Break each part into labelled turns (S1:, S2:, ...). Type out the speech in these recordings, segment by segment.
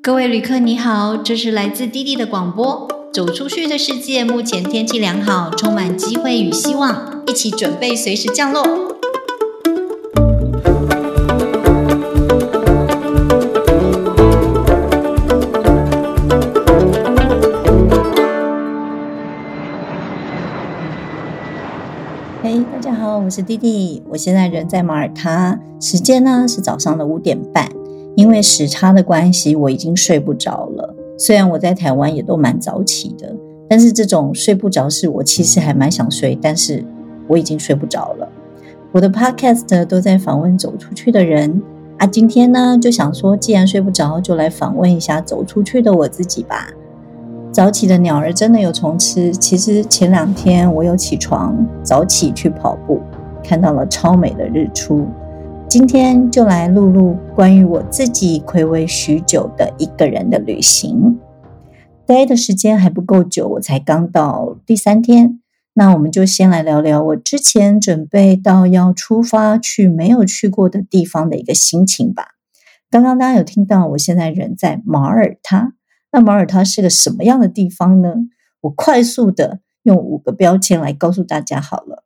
S1: 各位旅客，你好，这是来自滴滴的广播。走出去的世界，目前天气良好，充满机会与希望，一起准备随时降落。嘿，大家好，我是滴滴，我现在人在马耳他，时间呢是早上的五点半。因为时差的关系，我已经睡不着了。虽然我在台湾也都蛮早起的，但是这种睡不着是我其实还蛮想睡，但是我已经睡不着了。我的 podcast 都在访问走出去的人啊，今天呢就想说，既然睡不着，就来访问一下走出去的我自己吧。早起的鸟儿真的有虫吃。其实前两天我有起床早起去跑步，看到了超美的日出。今天就来录录关于我自己暌违许久的一个人的旅行。待的时间还不够久，我才刚到第三天。那我们就先来聊聊我之前准备到要出发去没有去过的地方的一个心情吧。刚刚大家有听到，我现在人在马耳他。那马耳他是个什么样的地方呢？我快速的用五个标签来告诉大家好了。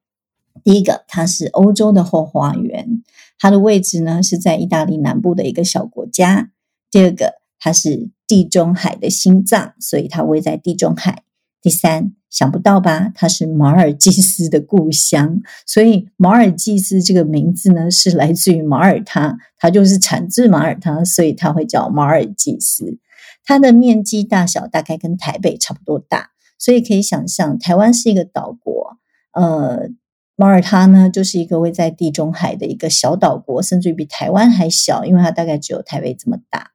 S1: 第一个，它是欧洲的后花园。它的位置呢是在意大利南部的一个小国家。第二个，它是地中海的心脏，所以它位在地中海。第三，想不到吧？它是马尔济斯的故乡，所以马尔济斯这个名字呢是来自于马耳他，它就是产自马耳他，所以它会叫马尔济斯。它的面积大小大概跟台北差不多大，所以可以想象，台湾是一个岛国，呃。马耳他呢，就是一个位在地中海的一个小岛国，甚至于比台湾还小，因为它大概只有台北这么大。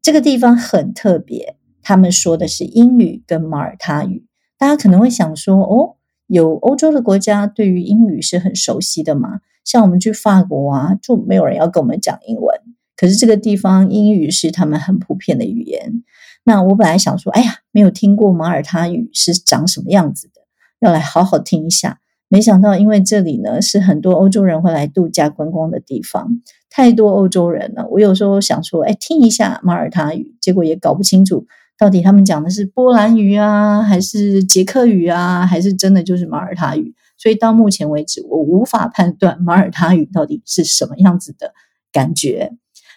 S1: 这个地方很特别，他们说的是英语跟马耳他语。大家可能会想说，哦，有欧洲的国家对于英语是很熟悉的嘛？像我们去法国啊，就没有人要跟我们讲英文。可是这个地方英语是他们很普遍的语言。那我本来想说，哎呀，没有听过马耳他语是长什么样子的，要来好好听一下。没想到，因为这里呢是很多欧洲人会来度假观光的地方，太多欧洲人了。我有时候想说，哎，听一下马耳他语，结果也搞不清楚到底他们讲的是波兰语啊，还是捷克语啊，还是真的就是马耳他语。所以到目前为止，我无法判断马耳他语到底是什么样子的感觉。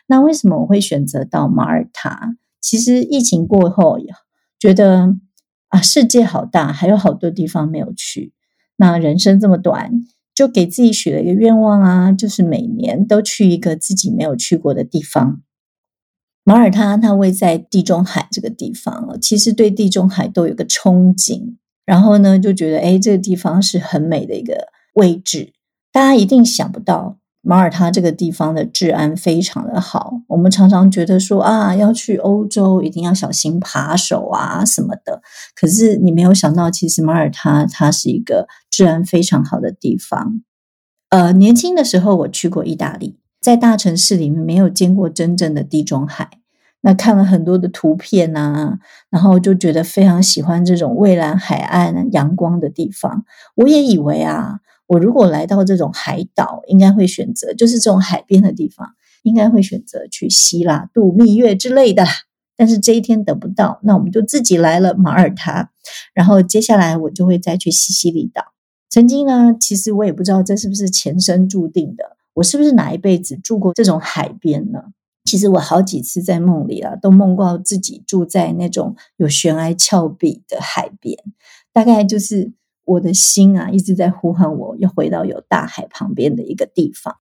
S1: 那为什么我会选择到马耳他？其实疫情过后，觉得啊，世界好大，还有好多地方没有去。那人生这么短，就给自己许了一个愿望啊，就是每年都去一个自己没有去过的地方。马耳他它位在地中海这个地方，其实对地中海都有个憧憬，然后呢就觉得哎，这个地方是很美的一个位置，大家一定想不到。马耳他这个地方的治安非常的好，我们常常觉得说啊，要去欧洲一定要小心扒手啊什么的。可是你没有想到，其实马耳他它是一个治安非常好的地方。呃，年轻的时候我去过意大利，在大城市里面没有见过真正的地中海，那看了很多的图片啊，然后就觉得非常喜欢这种蔚蓝海岸、阳光的地方。我也以为啊。我如果来到这种海岛，应该会选择就是这种海边的地方，应该会选择去希腊度蜜月之类的。但是这一天等不到，那我们就自己来了马耳他，然后接下来我就会再去西西里岛。曾经呢，其实我也不知道这是不是前生注定的，我是不是哪一辈子住过这种海边呢？其实我好几次在梦里啊，都梦到自己住在那种有悬崖峭壁的海边，大概就是。我的心啊，一直在呼唤我要回到有大海旁边的一个地方。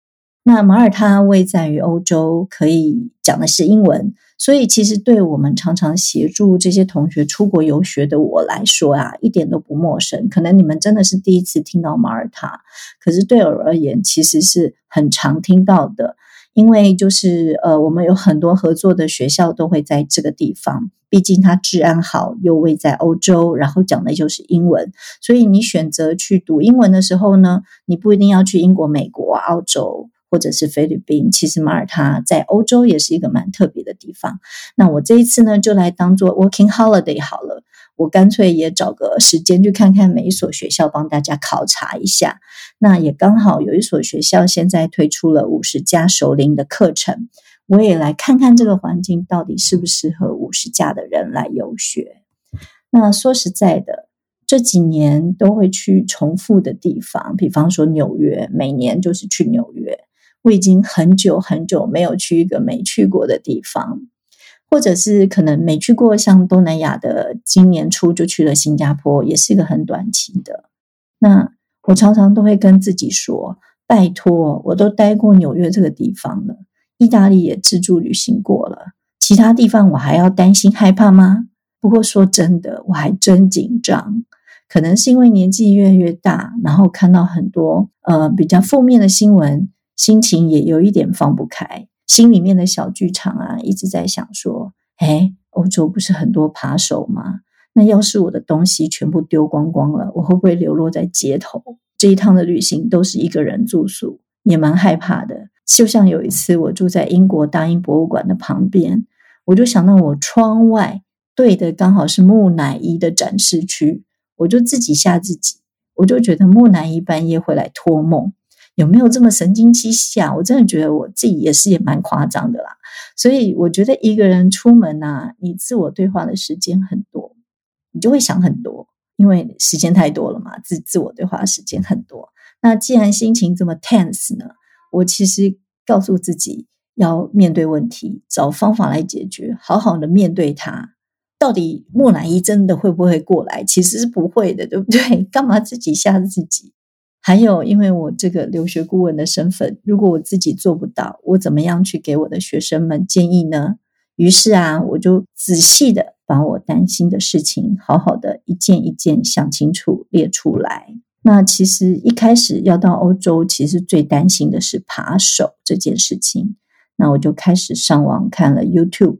S1: 那马耳他位在于欧洲，可以讲的是英文，所以其实对我们常常协助这些同学出国游学的我来说啊，一点都不陌生。可能你们真的是第一次听到马耳他，可是对我而言，其实是很常听到的。因为就是呃，我们有很多合作的学校都会在这个地方，毕竟它治安好，又位在欧洲，然后讲的就是英文，所以你选择去读英文的时候呢，你不一定要去英国、美国、澳洲或者是菲律宾，其实马耳他在欧洲也是一个蛮特别的地方。那我这一次呢，就来当做 working holiday 好了。我干脆也找个时间去看看每一所学校，帮大家考察一下。那也刚好有一所学校现在推出了五十加熟龄的课程，我也来看看这个环境到底适不适合五十加的人来游学。那说实在的，这几年都会去重复的地方，比方说纽约，每年就是去纽约。我已经很久很久没有去一个没去过的地方，或者是可能没去过像东南亚的，今年初就去了新加坡，也是一个很短期的。那我常常都会跟自己说：拜托，我都待过纽约这个地方了，意大利也自助旅行过了，其他地方我还要担心害怕吗？不过说真的，我还真紧张。可能是因为年纪越来越大，然后看到很多呃比较负面的新闻。心情也有一点放不开，心里面的小剧场啊，一直在想说：哎，欧洲不是很多扒手吗？那要是我的东西全部丢光光了，我会不会流落在街头？这一趟的旅行都是一个人住宿，也蛮害怕的。就像有一次，我住在英国大英博物馆的旁边，我就想到我窗外对的刚好是木乃伊的展示区，我就自己吓自己，我就觉得木乃伊半夜会来托梦。有没有这么神经兮兮啊？我真的觉得我自己也是也蛮夸张的啦。所以我觉得一个人出门呐，你自我对话的时间很多，你就会想很多，因为时间太多了嘛。自自我对话的时间很多。那既然心情这么 tense 呢，我其实告诉自己要面对问题，找方法来解决，好好的面对它。到底木乃伊真的会不会过来？其实是不会的，对不对？干嘛自己吓自己？还有，因为我这个留学顾问的身份，如果我自己做不到，我怎么样去给我的学生们建议呢？于是啊，我就仔细的把我担心的事情，好好的一件一件想清楚列出来。那其实一开始要到欧洲，其实最担心的是扒手这件事情。那我就开始上网看了 YouTube，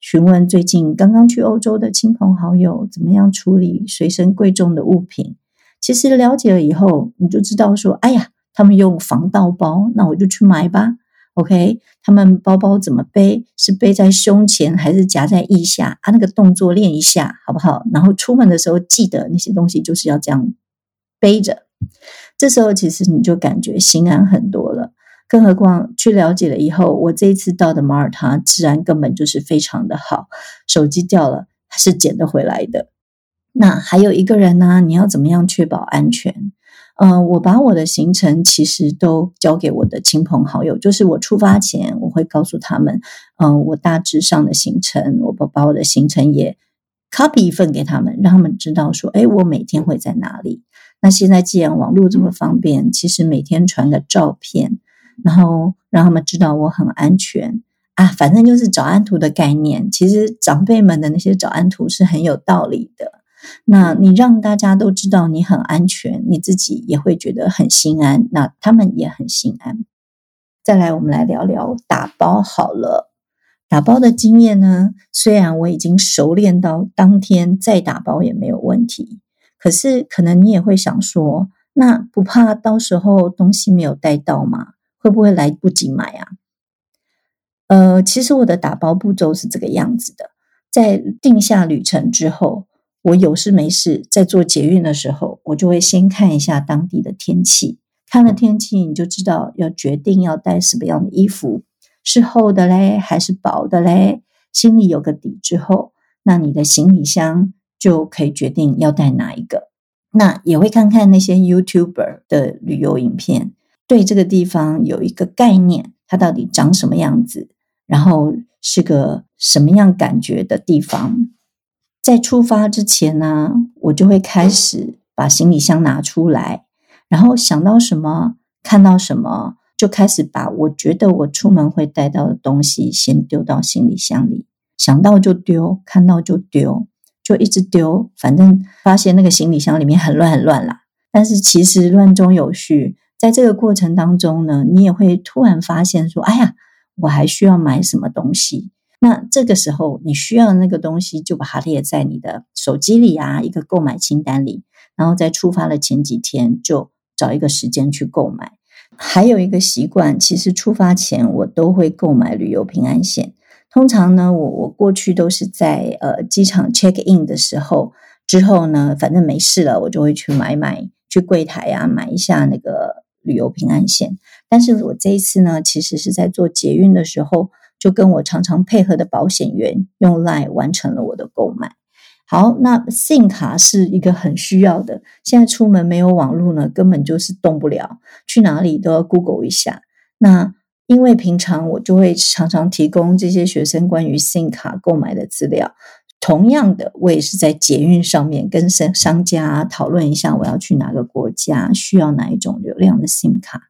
S1: 询问最近刚刚去欧洲的亲朋好友，怎么样处理随身贵重的物品。其实了解了以后，你就知道说，哎呀，他们用防盗包，那我就去买吧。OK，他们包包怎么背？是背在胸前还是夹在腋下？啊，那个动作练一下好不好？然后出门的时候记得那些东西就是要这样背着。这时候其实你就感觉心安很多了。更何况去了解了以后，我这一次到的马耳他治安根本就是非常的好，手机掉了还是捡得回来的。那还有一个人呢？你要怎么样确保安全？嗯，我把我的行程其实都交给我的亲朋好友，就是我出发前我会告诉他们，嗯，我大致上的行程，我把把我的行程也 copy 一份给他们，让他们知道说，哎，我每天会在哪里。那现在既然网络这么方便，其实每天传个照片，然后让他们知道我很安全啊，反正就是早安图的概念。其实长辈们的那些早安图是很有道理的。那你让大家都知道你很安全，你自己也会觉得很心安，那他们也很心安。再来，我们来聊聊打包好了。打包的经验呢，虽然我已经熟练到当天再打包也没有问题，可是可能你也会想说，那不怕到时候东西没有带到吗？会不会来不及买啊？呃，其实我的打包步骤是这个样子的，在定下旅程之后。我有事没事，在做捷运的时候，我就会先看一下当地的天气。看了天气，你就知道要决定要带什么样的衣服，是厚的嘞，还是薄的嘞？心里有个底之后，那你的行李箱就可以决定要带哪一个。那也会看看那些 YouTuber 的旅游影片，对这个地方有一个概念，它到底长什么样子，然后是个什么样感觉的地方。在出发之前呢，我就会开始把行李箱拿出来，然后想到什么，看到什么，就开始把我觉得我出门会带到的东西先丢到行李箱里。想到就丢，看到就丢，就一直丢。反正发现那个行李箱里面很乱很乱啦。但是其实乱中有序，在这个过程当中呢，你也会突然发现说：“哎呀，我还需要买什么东西。”那这个时候，你需要的那个东西，就把它列在你的手机里啊，一个购买清单里。然后在出发的前几天，就找一个时间去购买。还有一个习惯，其实出发前我都会购买旅游平安险。通常呢，我我过去都是在呃机场 check in 的时候之后呢，反正没事了，我就会去买买去柜台啊买一下那个旅游平安险。但是我这一次呢，其实是在做捷运的时候。就跟我常常配合的保险员用 Line 完成了我的购买。好，那 SIM 卡是一个很需要的。现在出门没有网络呢，根本就是动不了，去哪里都要 Google 一下。那因为平常我就会常常提供这些学生关于 SIM 卡购买的资料。同样的，我也是在捷运上面跟商商家讨论一下，我要去哪个国家，需要哪一种流量的 SIM 卡。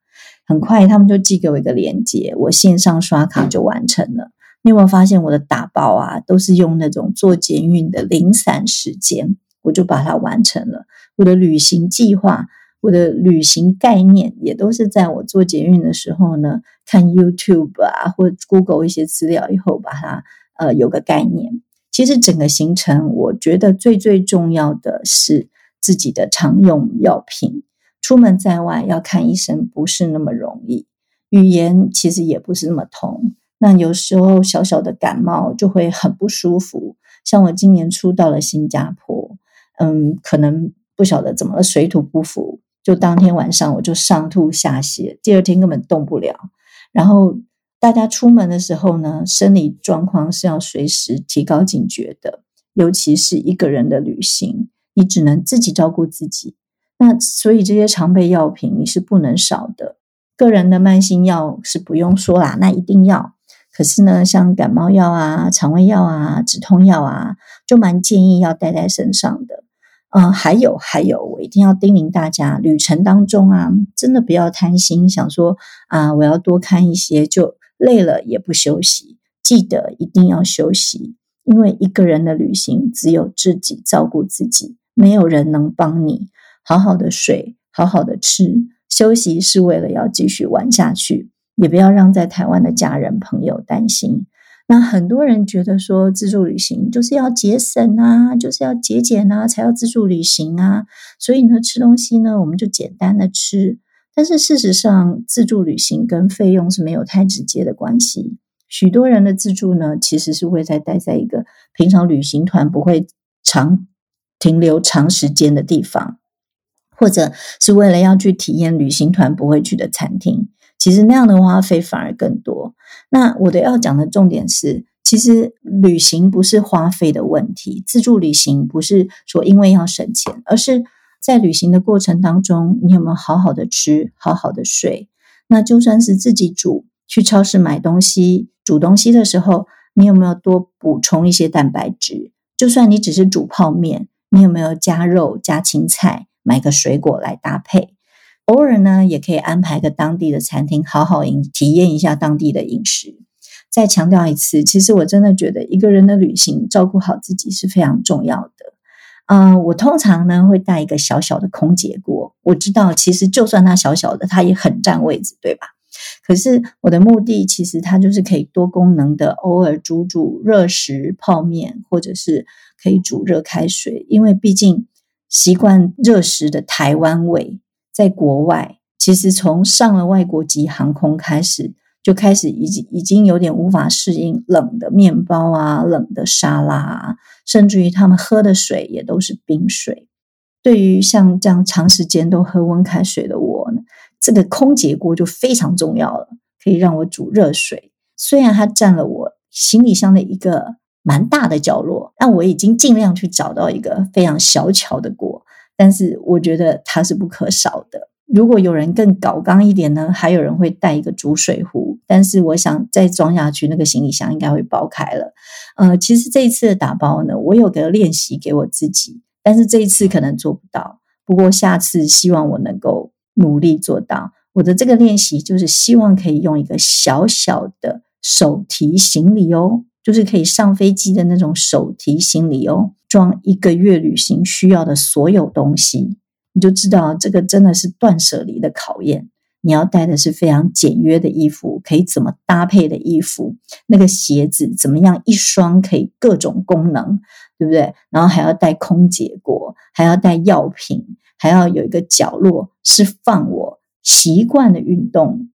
S1: 很快他们就寄给我一个链接，我线上刷卡就完成了。你有没有发现我的打包啊，都是用那种做捷运的零散时间，我就把它完成了。我的旅行计划，我的旅行概念，也都是在我做捷运的时候呢，看 YouTube 啊，或 Google 一些资料以后，把它呃有个概念。其实整个行程，我觉得最最重要的是自己的常用药品。出门在外要看医生不是那么容易，语言其实也不是那么通。那有时候小小的感冒就会很不舒服。像我今年初到了新加坡，嗯，可能不晓得怎么水土不服，就当天晚上我就上吐下泻，第二天根本动不了。然后。大家出门的时候呢，生理状况是要随时提高警觉的，尤其是一个人的旅行，你只能自己照顾自己。那所以这些常备药品你是不能少的。个人的慢性药是不用说啦，那一定要。可是呢，像感冒药啊、肠胃药啊、止痛药啊，就蛮建议要带在身上的。嗯，还有还有，我一定要叮咛大家，旅程当中啊，真的不要贪心，想说啊，我要多看一些就。累了也不休息，记得一定要休息，因为一个人的旅行只有自己照顾自己，没有人能帮你。好好的睡，好好的吃，休息是为了要继续玩下去，也不要让在台湾的家人朋友担心。那很多人觉得说自助旅行就是要节省啊，就是要节俭啊，才要自助旅行啊。所以呢，吃东西呢，我们就简单的吃。但是事实上，自助旅行跟费用是没有太直接的关系。许多人的自助呢，其实是会在待在一个平常旅行团不会长停留长时间的地方，或者是为了要去体验旅行团不会去的餐厅。其实那样的花费反而更多。那我的要讲的重点是，其实旅行不是花费的问题，自助旅行不是说因为要省钱，而是。在旅行的过程当中，你有没有好好的吃，好好的睡？那就算是自己煮，去超市买东西、煮东西的时候，你有没有多补充一些蛋白质？就算你只是煮泡面，你有没有加肉、加青菜，买个水果来搭配？偶尔呢，也可以安排个当地的餐厅，好好饮体验一下当地的饮食。再强调一次，其实我真的觉得一个人的旅行，照顾好自己是非常重要的。嗯，我通常呢会带一个小小的空姐锅。我知道，其实就算它小小的，它也很占位置，对吧？可是我的目的其实它就是可以多功能的，偶尔煮煮热食、泡面，或者是可以煮热开水。因为毕竟习惯热食的台湾味，在国外其实从上了外国籍航空开始。就开始已经已经有点无法适应冷的面包啊，冷的沙拉啊，甚至于他们喝的水也都是冰水。对于像这样长时间都喝温开水的我呢，这个空姐锅就非常重要了，可以让我煮热水。虽然它占了我行李箱的一个蛮大的角落，但我已经尽量去找到一个非常小巧的锅，但是我觉得它是不可少的。如果有人更搞刚一点呢，还有人会带一个煮水壶，但是我想再装下去，那个行李箱应该会爆开了。呃，其实这一次的打包呢，我有个练习给我自己，但是这一次可能做不到。不过下次希望我能够努力做到。我的这个练习就是希望可以用一个小小的手提行李哦，就是可以上飞机的那种手提行李哦，装一个月旅行需要的所有东西。你就知道这个真的是断舍离的考验。你要带的是非常简约的衣服，可以怎么搭配的衣服？那个鞋子怎么样？一双可以各种功能，对不对？然后还要带空姐锅，还要带药品，还要有一个角落是放我习惯的运动，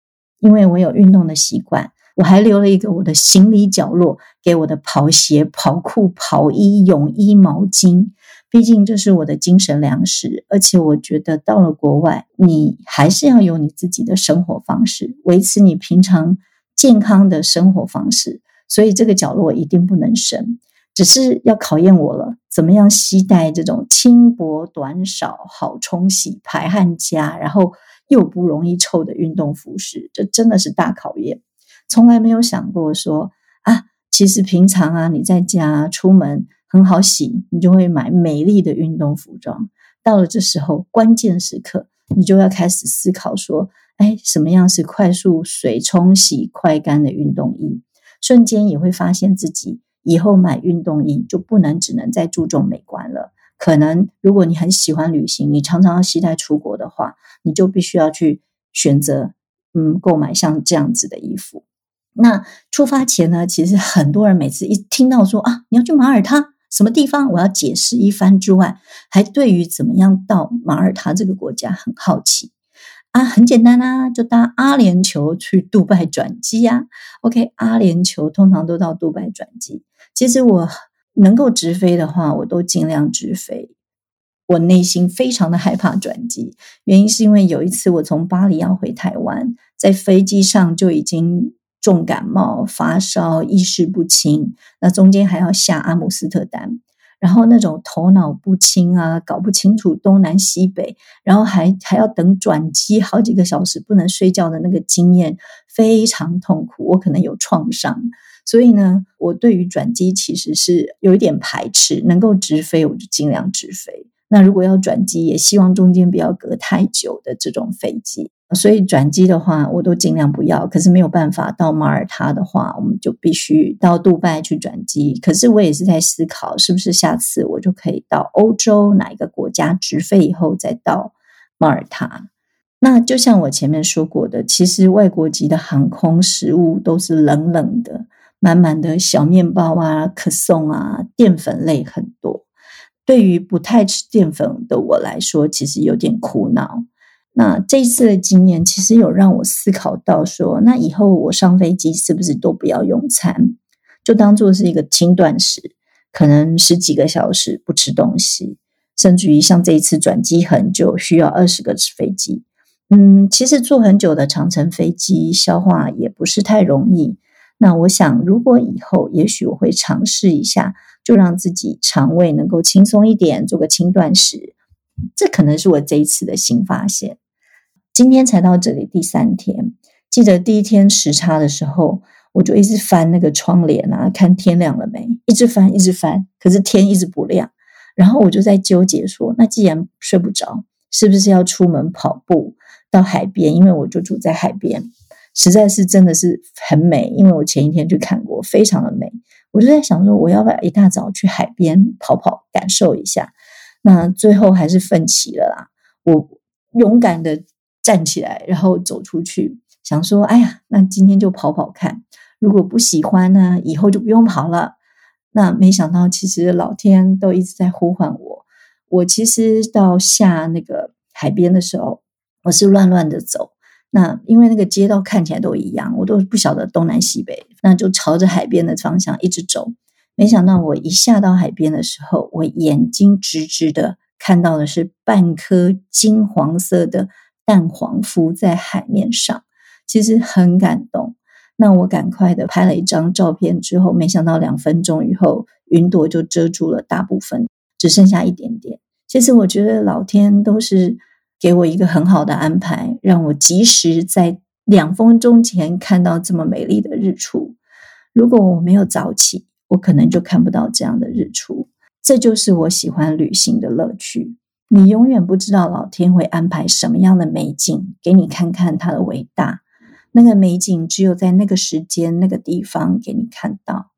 S1: 因为我有运动的习惯。我还留了一个我的行李角落，给我的跑鞋、跑裤、跑衣、泳衣、毛巾。毕竟这是我的精神粮食，而且我觉得到了国外，你还是要有你自己的生活方式，维持你平常健康的生活方式，所以这个角落一定不能省。只是要考验我了，怎么样携带这种轻薄短少、好冲洗、排汗佳，然后又不容易臭的运动服饰，这真的是大考验。从来没有想过说啊，其实平常啊，你在家出门很好洗，你就会买美丽的运动服装。到了这时候关键时刻，你就要开始思考说，哎，什么样是快速水冲洗、快干的运动衣？瞬间也会发现自己。以后买运动衣就不能只能再注重美观了。可能如果你很喜欢旅行，你常常要携带出国的话，你就必须要去选择，嗯，购买像这样子的衣服。那出发前呢，其实很多人每次一听到说啊，你要去马耳他什么地方，我要解释一番之外，还对于怎么样到马耳他这个国家很好奇。啊，很简单啊，就搭阿联酋去杜拜转机呀。OK，阿联酋通常都到杜拜转机。其实我能够直飞的话，我都尽量直飞。我内心非常的害怕转机，原因是因为有一次我从巴黎要回台湾，在飞机上就已经重感冒、发烧、意识不清，那中间还要下阿姆斯特丹。然后那种头脑不清啊，搞不清楚东南西北，然后还还要等转机好几个小时不能睡觉的那个经验非常痛苦，我可能有创伤，所以呢，我对于转机其实是有一点排斥。能够直飞我就尽量直飞，那如果要转机，也希望中间不要隔太久的这种飞机。所以转机的话，我都尽量不要。可是没有办法，到马耳他的话，我们就必须到杜拜去转机。可是我也是在思考，是不是下次我就可以到欧洲哪一个国家直飞以后再到马耳他？那就像我前面说过的，其实外国籍的航空食物都是冷冷的，满满的小面包啊、可颂啊，淀粉类很多。对于不太吃淀粉的我来说，其实有点苦恼。那这一次的经验，其实有让我思考到说，那以后我上飞机是不是都不要用餐，就当做是一个轻断食，可能十几个小时不吃东西，甚至于像这一次转机很久，需要二十个飞机，嗯，其实坐很久的长程飞机，消化也不是太容易。那我想，如果以后，也许我会尝试一下，就让自己肠胃能够轻松一点，做个轻断食，这可能是我这一次的新发现。今天才到这里第三天，记得第一天时差的时候，我就一直翻那个窗帘啊，看天亮了没，一直翻，一直翻，可是天一直不亮。然后我就在纠结说，那既然睡不着，是不是要出门跑步到海边？因为我就住在海边，实在是真的是很美，因为我前一天去看过，非常的美。我就在想说，我要不要一大早去海边跑跑，感受一下？那最后还是奋起了啦，我勇敢的。站起来，然后走出去，想说：“哎呀，那今天就跑跑看。如果不喜欢呢，以后就不用跑了。”那没想到，其实老天都一直在呼唤我。我其实到下那个海边的时候，我是乱乱的走。那因为那个街道看起来都一样，我都不晓得东南西北，那就朝着海边的方向一直走。没想到，我一下到海边的时候，我眼睛直直的看到的是半颗金黄色的。蛋黄浮在海面上，其实很感动。那我赶快的拍了一张照片之后，没想到两分钟以后，云朵就遮住了大部分，只剩下一点点。其实我觉得老天都是给我一个很好的安排，让我及时在两分钟前看到这么美丽的日出。如果我没有早起，我可能就看不到这样的日出。这就是我喜欢旅行的乐趣。你永远不知道老天会安排什么样的美景给你看看它的伟大。那个美景只有在那个时间、那个地方给你看到。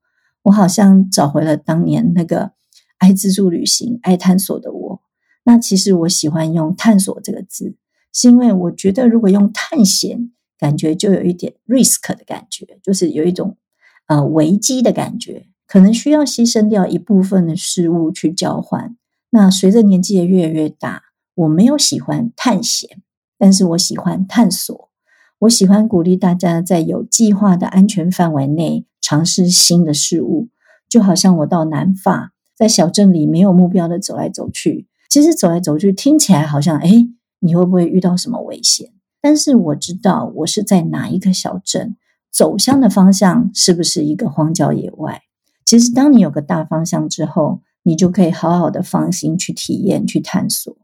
S1: 我好像找回了当年那个爱自助旅行、爱探索的我。那其实我喜欢用“探索”这个字，是因为我觉得如果用“探险”，感觉就有一点 risk 的感觉，就是有一种呃危机的感觉，可能需要牺牲掉一部分的事物去交换。那随着年纪也越来越大，我没有喜欢探险，但是我喜欢探索。我喜欢鼓励大家在有计划的安全范围内尝试新的事物，就好像我到南法，在小镇里没有目标的走来走去。其实走来走去听起来好像，哎，你会不会遇到什么危险？但是我知道我是在哪一个小镇，走向的方向是不是一个荒郊野外？其实，当你有个大方向之后，你就可以好好的放心去体验、去探索。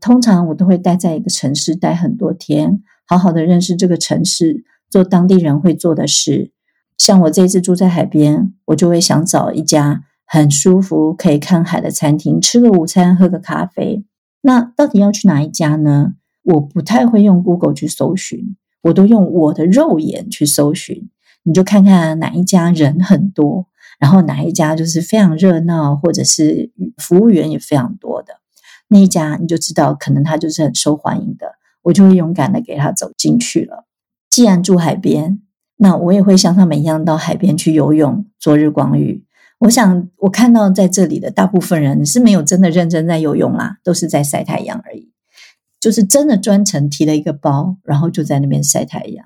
S1: 通常我都会待在一个城市待很多天，好好的认识这个城市，做当地人会做的事。像我这次住在海边，我就会想找一家很舒服、可以看海的餐厅，吃个午餐，喝个咖啡。那到底要去哪一家呢？我不太会用 Google 去搜寻。我都用我的肉眼去搜寻，你就看看哪一家人很多，然后哪一家就是非常热闹，或者是服务员也非常多的那一家，你就知道可能他就是很受欢迎的，我就会勇敢的给他走进去了。既然住海边，那我也会像他们一样到海边去游泳、做日光浴。我想我看到在这里的大部分人是没有真的认真在游泳啦，都是在晒太阳而已。就是真的专程提了一个包，然后就在那边晒太阳。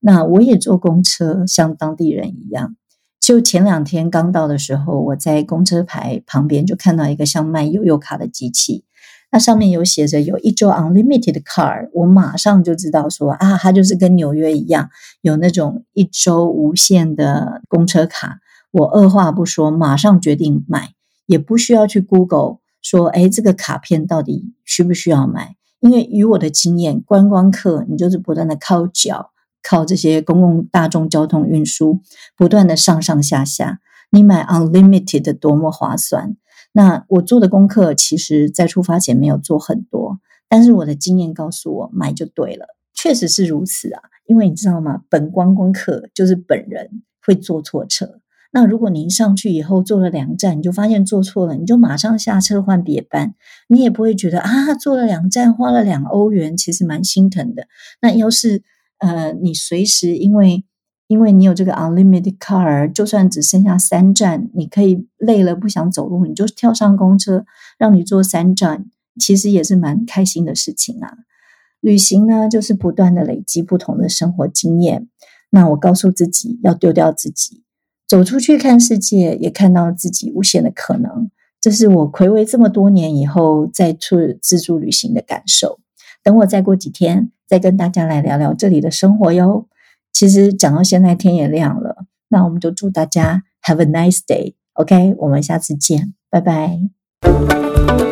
S1: 那我也坐公车，像当地人一样。就前两天刚到的时候，我在公车牌旁边就看到一个像卖悠悠卡的机器，那上面有写着有一周 unlimited card，我马上就知道说啊，它就是跟纽约一样有那种一周无限的公车卡。我二话不说，马上决定买，也不需要去 Google 说，哎，这个卡片到底需不需要买？因为以我的经验，观光客你就是不断的靠脚，靠这些公共大众交通运输，不断的上上下下。你买 unlimited 多么划算？那我做的功课，其实在出发前没有做很多，但是我的经验告诉我，买就对了，确实是如此啊。因为你知道吗？本观光客就是本人会坐错车。那如果您上去以后坐了两站，你就发现坐错了，你就马上下车换别班，你也不会觉得啊，坐了两站花了两欧元，其实蛮心疼的。那要是呃，你随时因为因为你有这个 unlimited car，就算只剩下三站，你可以累了不想走路，你就跳上公车，让你坐三站，其实也是蛮开心的事情啊。旅行呢，就是不断的累积不同的生活经验。那我告诉自己要丢掉自己。走出去看世界，也看到自己无限的可能。这是我暌违这么多年以后再次自助旅行的感受。等我再过几天，再跟大家来聊聊这里的生活哟。其实讲到现在天也亮了，那我们就祝大家 Have a nice day。OK，我们下次见，拜拜。